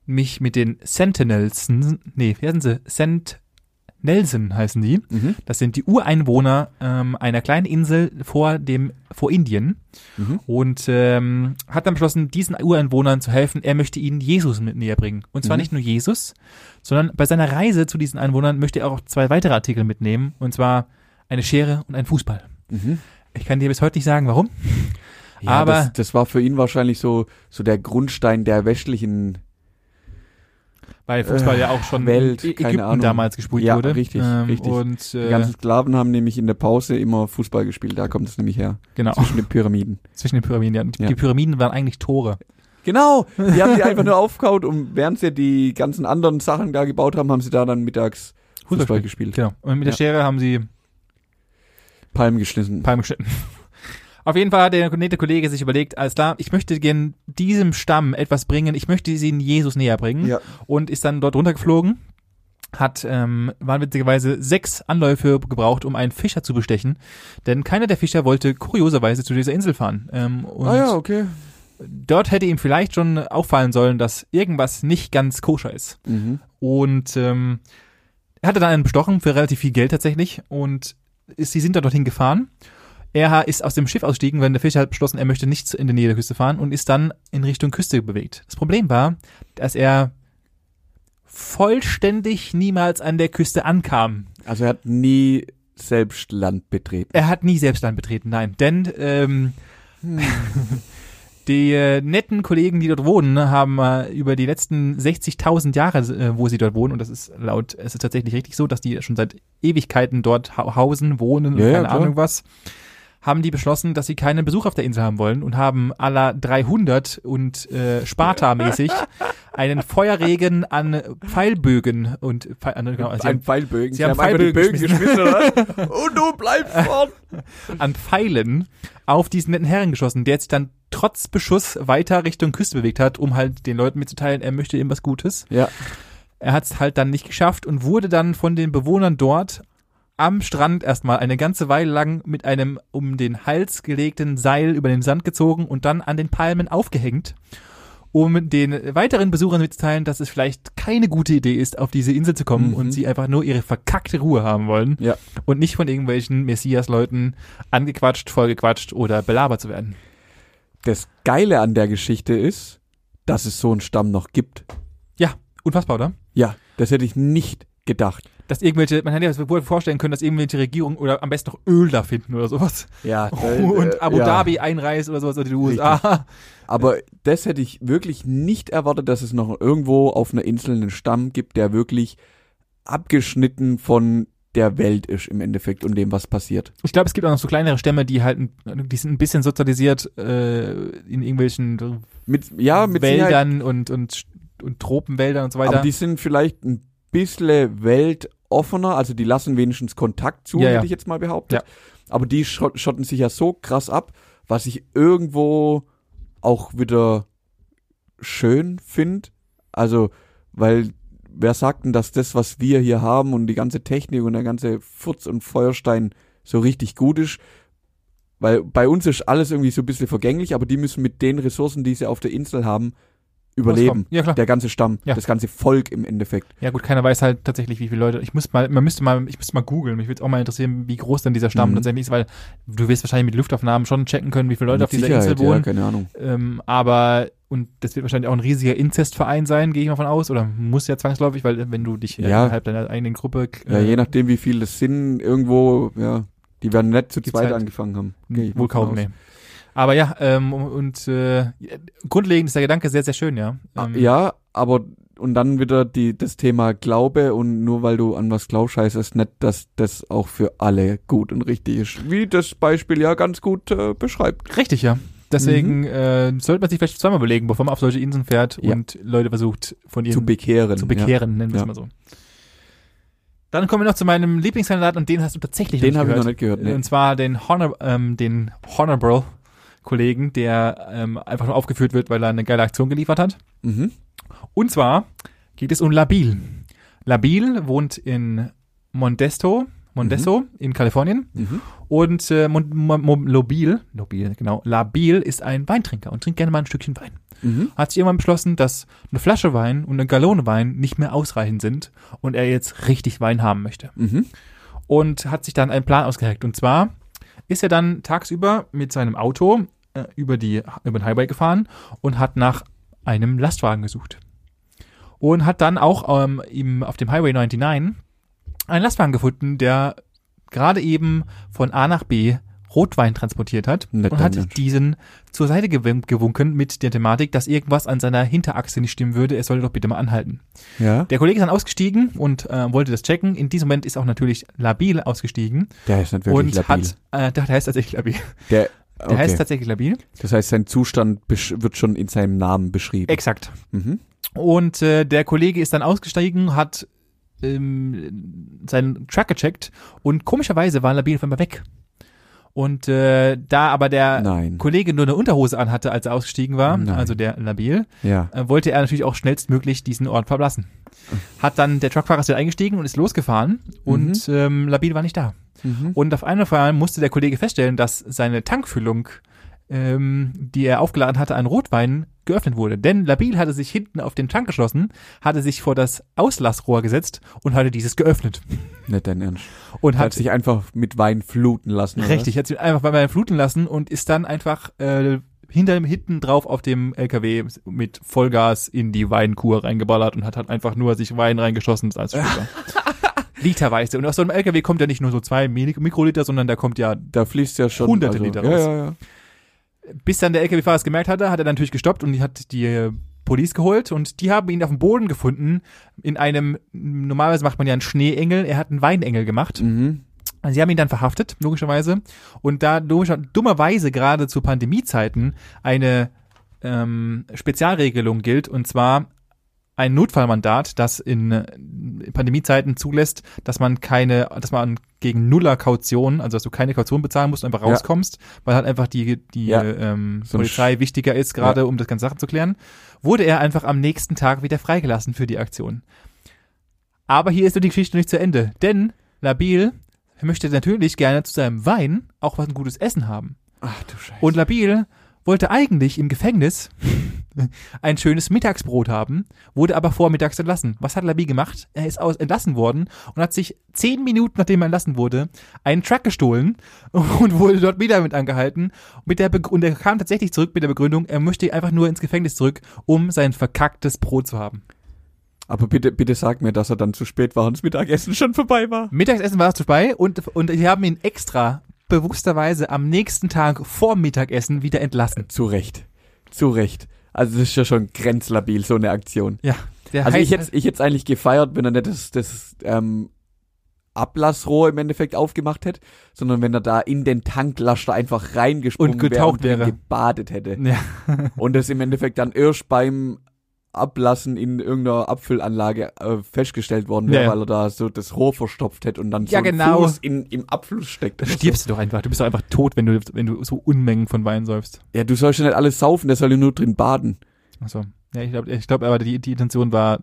mich mit den Sentinels, nee, wie heißen sie? Sent, Nelson heißen die. Mhm. Das sind die Ureinwohner ähm, einer kleinen Insel vor dem vor Indien Mhm. und ähm, hat dann beschlossen, diesen Ureinwohnern zu helfen. Er möchte ihnen Jesus mit näher bringen. Und zwar Mhm. nicht nur Jesus, sondern bei seiner Reise zu diesen Einwohnern möchte er auch zwei weitere Artikel mitnehmen. Und zwar eine Schere und einen Fußball. Mhm. Ich kann dir bis heute nicht sagen, warum. Ja, Aber- das, das war für ihn wahrscheinlich so, so der Grundstein der westlichen Weil Fußball Äh, ja auch schon Welt, in keine Ägypten Ahnung. damals gespielt Ja, wurde. richtig, ähm, richtig. Und Die äh, ganzen Sklaven haben nämlich in der Pause immer Fußball gespielt. Da kommt es nämlich her. genau, Zwischen den Pyramiden. zwischen den Pyramiden. Ja. Die, Ja. die Pyramiden waren eigentlich Tore. Genau, die haben sie einfach nur aufgehaut und während sie die ganzen anderen Sachen da gebaut haben, haben sie da dann mittags Fußball, gespielt. Genau. Und mit der Ja. Schere haben sie Palmen geschnitten. Palmen geschnitten. Auf jeden Fall hat der nette Kollege sich überlegt, alles klar, ich möchte gern diesem Stamm etwas bringen, ich möchte sie in Jesus näher bringen Ja. und ist dann dort runtergeflogen, hat ähm, wahnwitzigerweise sechs Anläufe gebraucht, um einen Fischer zu bestechen, denn keiner der Fischer wollte kurioserweise zu dieser Insel fahren. Ähm, und Ah ja, okay. dort hätte ihm vielleicht schon auffallen sollen, dass irgendwas nicht ganz koscher ist. Mhm. Und ähm, er hatte dann einen bestochen für relativ viel Geld tatsächlich und ist, sie sind dann dorthin gefahren. Er ist aus dem Schiff ausgestiegen, wenn der Fischer hat beschlossen, er möchte nicht in der Nähe der Küste fahren und ist dann in Richtung Küste bewegt. Das Problem war, dass er vollständig niemals an der Küste ankam. Also er hat nie selbst Land betreten. Er hat nie selbst Land betreten, nein. Denn ähm, Hm. die äh, netten Kollegen, die dort wohnen, haben äh, über die letzten 60.000 Jahre, äh, wo sie dort wohnen, und das ist laut, es ist tatsächlich richtig so, dass die schon seit Ewigkeiten dort hau hausen, wohnen und Ja, ja, keine klar. Ahnung was, haben die beschlossen, dass sie keinen Besuch auf der Insel haben wollen und haben à la 300 und äh, Sparta-mäßig einen Feuerregen an Pfeilbögen und Pfeil, an, genau, sie ein haben Pfeilbögen. Sie haben einfach die Pfeilbögen Bögen geschmissen, oder? Und du bleibst fort. an Pfeilen auf diesen netten Herren geschossen, der sich dann trotz Beschuss weiter Richtung Küste bewegt hat, um halt den Leuten mitzuteilen, er möchte ihm was Gutes. Ja. Er hat es halt dann nicht geschafft und wurde dann von den Bewohnern dort am Strand erstmal eine ganze Weile lang mit einem um den Hals gelegten Seil über den Sand gezogen und dann an den Palmen aufgehängt, um den weiteren Besuchern mitzuteilen, dass es vielleicht keine gute Idee ist, auf diese Insel zu kommen Mhm. und sie einfach nur ihre verkackte Ruhe haben wollen Ja. und nicht von irgendwelchen Messias-Leuten angequatscht, vollgequatscht oder belabert zu werden. Das Geile an der Geschichte ist, dass es so einen Stamm noch gibt. Ja, unfassbar, oder? Ja, das hätte ich nicht gedacht. Dass irgendwelche, man hätte sich wohl vorstellen können, dass irgendwelche Regierungen oder am besten noch Öl da finden oder sowas. Ja. und Abu ja. Dhabi einreist oder sowas oder die USA. Aber das hätte ich wirklich nicht erwartet, dass es noch irgendwo auf einer Insel einen Stamm gibt, der wirklich abgeschnitten von der Welt ist im Endeffekt und dem, was passiert. Ich glaube, es gibt auch noch so kleinere Stämme, die halt, die sind ein bisschen sozialisiert äh, in irgendwelchen Mit, ja, mit Sicherheit, Wäldern und, und, und Tropenwäldern und so weiter. aber die sind vielleicht ein bisschen weltoffener, also die lassen wenigstens Kontakt zu, Ja, ja. hätte ich jetzt mal behauptet. Ja. Aber die schott- schotten sich ja so krass ab, was ich irgendwo auch wieder schön finde. Also, weil wer sagt denn, dass das, was wir hier haben und die ganze Technik und der ganze Furz und Feuerstein so richtig gut ist? Weil bei uns ist alles irgendwie so ein bisschen vergänglich, aber die müssen mit den Ressourcen, die sie auf der Insel haben, überleben. Ja, klar. Der ganze Stamm, Ja. das ganze Volk im Endeffekt. Ja gut, keiner weiß halt tatsächlich, wie viele Leute. Ich muss mal, man müsste mal, ich müsste mal googeln. Mich würde auch mal interessieren, wie groß denn dieser Stamm Mhm. tatsächlich ist, weil du wirst wahrscheinlich mit Luftaufnahmen schon checken können, wie viele Leute Mit auf dieser Sicherheit, Insel wohnen. Ja, keine Ahnung. Ähm, aber und das wird wahrscheinlich auch ein riesiger Inzestverein sein, gehe ich mal von aus, oder muss ja zwangsläufig, weil wenn du dich äh, Ja. innerhalb deiner eigenen Gruppe Ja, äh, je nachdem, wie viel das sind, irgendwo, ja, die werden nicht zu zweit halt angefangen haben. Wohl kaum, nee. Aber ja, ähm, und äh, grundlegend ist der Gedanke sehr, sehr schön, ja. Ah, Ähm, Ja, aber und dann wieder die, das Thema Glaube und nur weil du an was glaubst, heißt es nicht, dass das auch für alle gut und richtig ist. Wie das Beispiel ja ganz gut äh, beschreibt. Richtig, ja. Deswegen äh, sollte man sich vielleicht zweimal überlegen, bevor man auf solche Inseln fährt Ja. und Leute versucht, von ihren Zu bekehren. zu bekehren, nennen wir es Ja. mal so. Dann kommen wir noch zu meinem Lieblingskandidat und den hast du tatsächlich Ja. Den habe ich gehört. noch nicht gehört. Nee. Und zwar den Honor, ähm, den Honorable Kollegen, der ähm, einfach nur aufgeführt wird, weil er eine geile Aktion geliefert hat. Mhm. Und zwar geht es um Labil. Labil wohnt in Mondesto, Mondesso in Kalifornien. Mhm. Und äh, Lobil, Lobil, genau, Labil ist ein Weintrinker und trinkt gerne mal ein Stückchen Wein. Mhm. Hat sich irgendwann beschlossen, dass eine Flasche Wein und eine Gallone Wein nicht mehr ausreichend sind und er jetzt richtig Wein haben möchte. Mhm. Und hat sich dann einen Plan ausgeheckt. Und zwar ist er dann tagsüber mit seinem Auto äh, über, die, über den Highway gefahren und hat nach einem Lastwagen gesucht. Und hat dann auch ähm, im, auf dem Highway 99 einen Lastwagen gefunden, der gerade eben von A nach B Rotwein transportiert hat Netter und hat Mensch. diesen zur Seite gewunken mit der Thematik, dass irgendwas an seiner Hinterachse nicht stimmen würde. Er solle doch bitte mal anhalten. Ja. Der Kollege ist dann ausgestiegen und äh, wollte das checken. In diesem Moment ist auch natürlich Labil ausgestiegen Der ist nicht wirklich und labil. hat, äh, der, heißt tatsächlich Labil. der, Der okay. heißt tatsächlich Labil. das heißt, sein Zustand wird schon in seinem Namen beschrieben. Exakt. Mhm. Und äh, der Kollege ist dann ausgestiegen, hat ähm, seinen Truck gecheckt und komischerweise war Labil auf einmal weg. Und äh, da aber der Nein. Kollege nur eine Unterhose anhatte, als er ausgestiegen war, Nein. also der Labil, Ja. äh, wollte er natürlich auch schnellstmöglich diesen Ort verlassen. Hat dann, der Truckfahrer ist wieder eingestiegen und ist losgefahren und ähm, Labil war nicht da. Mhm. Und auf einmal musste der Kollege feststellen, dass seine Tankfüllung, ähm, die er aufgeladen hatte an Rotwein, geöffnet wurde. Denn Labil hatte sich hinten auf den Tank geschlossen, hatte sich vor das Auslassrohr gesetzt und hatte dieses geöffnet. Nicht dein Ernst. Und Hat hat sich einfach mit Wein fluten lassen. oder richtig, hat sich einfach bei mir fluten lassen und ist dann einfach äh, hinter dem hinten drauf auf dem LKW mit Vollgas in die Weinkur reingeballert und hat halt einfach nur sich Wein reingeschossen als Später. Literweise. Und aus so einem LKW kommt ja nicht nur so zwei Mik- Mikroliter, sondern da kommt ja? Da fließt ja schon. Hunderte also, Liter ja, raus. ja, ja. Bis dann der LKW-Fahrer es gemerkt hatte, hat er natürlich gestoppt und hat die äh, Police geholt und die haben ihn auf dem Boden gefunden in einem, normalerweise macht man ja einen Schneeengel, er hat einen Weinengel gemacht. Mhm. Sie haben ihn dann verhaftet, logischerweise. Und da logischer, dummerweise gerade zu Pandemiezeiten eine ähm, Spezialregelung gilt, und zwar ein Notfallmandat, das in äh, Pandemiezeiten zulässt, dass man keine, dass man gegen Nuller Kaution, also dass du keine Kaution bezahlen musst, einfach Ja. rauskommst, weil halt einfach die, die Ja. ähm, So Polizei wichtiger ist, gerade um das ganze Sachen zu klären, wurde er einfach am nächsten Tag wieder freigelassen für die Aktion. Aber hier ist nur die Geschichte nicht zu Ende, denn Labil möchte natürlich gerne zu seinem Wein auch was ein gutes Essen haben. Ach du Scheiße. Und Labil wollte eigentlich im Gefängnis ein schönes Mittagsbrot haben, wurde aber vormittags entlassen. Was hat Labil gemacht? Er ist aus entlassen worden und hat sich zehn Minuten, nachdem er entlassen wurde, einen Truck gestohlen und wurde dort wieder mit angehalten. Mit der und er kam tatsächlich zurück mit der Begründung, er möchte einfach nur ins Gefängnis zurück, um sein verkacktes Brot zu haben. Aber bitte, bitte sag mir, dass er dann zu spät war und das Mittagessen schon vorbei war. Mittagessen war es vorbei und, und sie haben ihn extra bewussterweise am nächsten Tag vor Mittagessen wieder entlassen. Zu Recht. Zu Recht. Also das ist ja schon grenzlabil, so eine Aktion. Ja. Also ich hätte ich hätte eigentlich gefeiert, wenn er nicht das, das ähm, Ablassrohr im Endeffekt aufgemacht hätte, sondern wenn er da in den Tanklaster einfach reingesprungen Und getaucht wäre und wäre. gebadet hätte. ja. Und das im Endeffekt dann erst beim Ablassen in irgendeiner Abfüllanlage äh, festgestellt worden wäre, Ja, weil er da so das Rohr verstopft hätte und dann Ja, so genau. Fuß in, im Abfluss steckt. Da oder stirbst du doch einfach. Du bist doch einfach tot, wenn du, wenn du so Unmengen von Wein säufst. So. Ja, du sollst ja nicht alles saufen, der soll ja nur drin baden. Achso. Ja, ich glaube, ich glaub, aber die, die Intention war,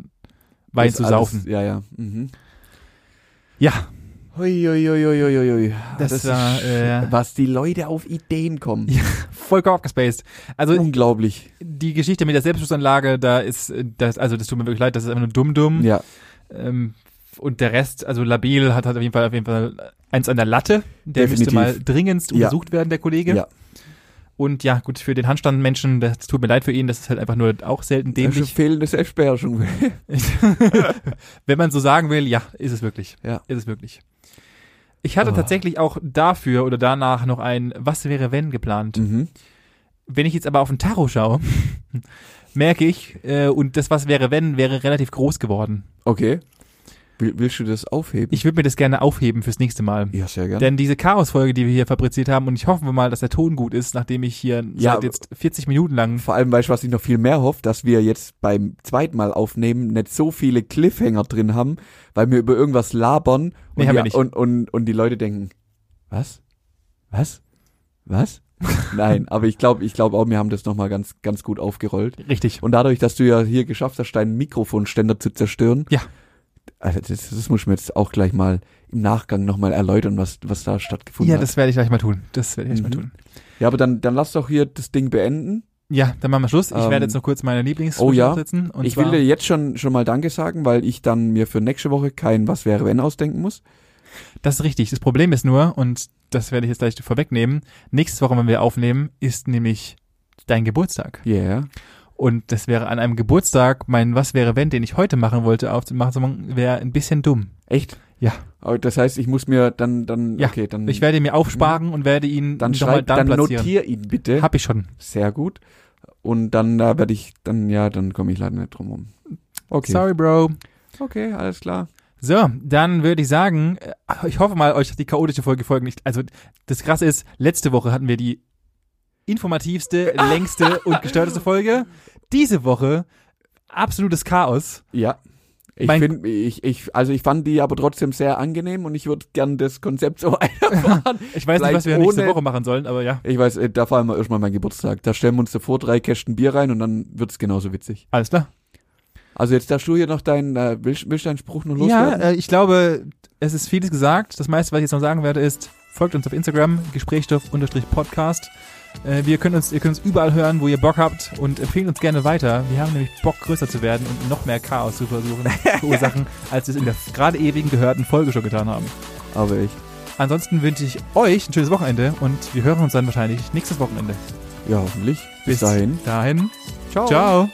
Wein Das zu alles- saufen. Ja, ja. Mhm. Ja, Hui, hui, hui, hui, hui, hui. Das war, ist, äh, was die Leute auf Ideen kommen. Ja. vollkommen abgespaced. Also Unglaublich. die Geschichte mit der Selbstschussanlage, da ist äh, das, also das tut mir wirklich leid, das ist einfach nur dumm dumm. Ja. Ähm, und der Rest, also Labil hat, hat auf jeden Fall auf jeden Fall eins an der Latte. Der Definitiv. müsste mal dringendst Ja. untersucht werden, der Kollege. Ja. Und ja, gut, für den Handstandmenschen, das tut mir leid für ihn, das ist halt einfach nur auch selten Das ist dämlich. fehlende Selbstbeherrschung. Wenn man so sagen will, ja, ist es wirklich. Ja. Ist es wirklich. Ich hatte Oh. tatsächlich auch dafür oder danach noch ein Was wäre wenn geplant. mhm. Wenn ich jetzt aber auf den Tacho schaue, merke ich, äh, und das Was wäre wenn wäre relativ groß geworden. Okay. Will, willst du das aufheben? Ich würde mir das gerne aufheben fürs nächste Mal. ja, sehr gerne. Denn diese Chaos-Folge, die wir hier fabriziert haben, und ich hoffe mal, dass der Ton gut ist, nachdem ich hier Ja, seit jetzt 40 Minuten lang Vor allem, weißt du, was ich noch viel mehr hoffe, dass wir jetzt beim zweiten Mal aufnehmen nicht so viele Cliffhanger drin haben, weil wir über irgendwas labern und, Nee, die, und, und, und die Leute denken, was? Was? Was? Nein, aber ich glaube, ich glaube auch, wir haben das nochmal ganz, ganz gut aufgerollt. richtig. Und dadurch, dass du ja hier geschafft hast, deinen Mikrofonständer zu zerstören, Ja. Also das, das muss ich mir jetzt auch gleich mal im Nachgang nochmal erläutern, was, was da stattgefunden Ja, hat. das werde ich gleich mal tun. Das werde ich gleich Mhm. mal tun. Ja, aber dann, dann lass doch hier das Ding beenden. Ja, dann machen wir Schluss. Ich Ähm, werde jetzt noch kurz meine Lieblings oh ja. aufsetzen. Und ich will dir jetzt schon, schon mal Danke sagen, weil ich dann mir für nächste Woche kein Was wäre wenn ausdenken muss. Das ist richtig. Das Problem ist nur, und das werde ich jetzt gleich vorwegnehmen, nächste Woche, wenn wir aufnehmen, ist nämlich dein Geburtstag. Yeah. Und das wäre an einem Geburtstag, mein Was wäre wenn, den ich heute machen wollte, aufzumachen, wäre ein bisschen dumm. Echt? Ja. Aber das heißt, ich muss mir dann, dann, Ja, okay, dann, Ich werde mir aufsparen und werde ihn Mhm. dann schreib, dann dann notier ihn bitte. Hab ich schon. Sehr gut. Und dann, da werde ich, dann, ja, dann komme ich leider nicht drum rum. Okay. Sorry, Bro. Okay, alles klar. So, dann würde ich sagen, äh, ich hoffe mal, euch hat die chaotische Folge folgen nicht. Also, das Krasse ist, letzte Woche hatten wir die informativste, längste und gestörteste Folge. Diese Woche absolutes Chaos. Ja. Ich finde, ich, ich, also ich fand die aber trotzdem sehr angenehm und ich würde gern das Konzept so weiterfahren. Ich weiß nicht, was wir nächste ohne- Woche machen sollen, aber ja, ich weiß, äh, da feiern wir erstmal meinen Geburtstag. Da stellen wir uns davor drei Kästen Bier rein und dann wird's genauso witzig. alles klar. Also jetzt darfst du hier noch deinen, äh, willst, willst deinen Spruch noch Ja, loswerden? äh, ich glaube, es ist vieles gesagt. Das meiste, was ich jetzt noch sagen werde, ist, folgt uns auf Instagram, Gesprächsstoff-Podcast. Äh, wir können uns, ihr könnt uns überall hören, wo ihr Bock habt und empfehlen uns gerne weiter. Wir haben nämlich Bock, größer zu werden und noch mehr Chaos zu versuchen, verursachen, als wir es in der gerade ewigen gehörten Folge schon getan haben. aber ich. Ansonsten wünsche ich euch ein schönes Wochenende und wir hören uns dann wahrscheinlich nächstes Wochenende. Ja, hoffentlich. Bis, dahin. dahin. Ciao.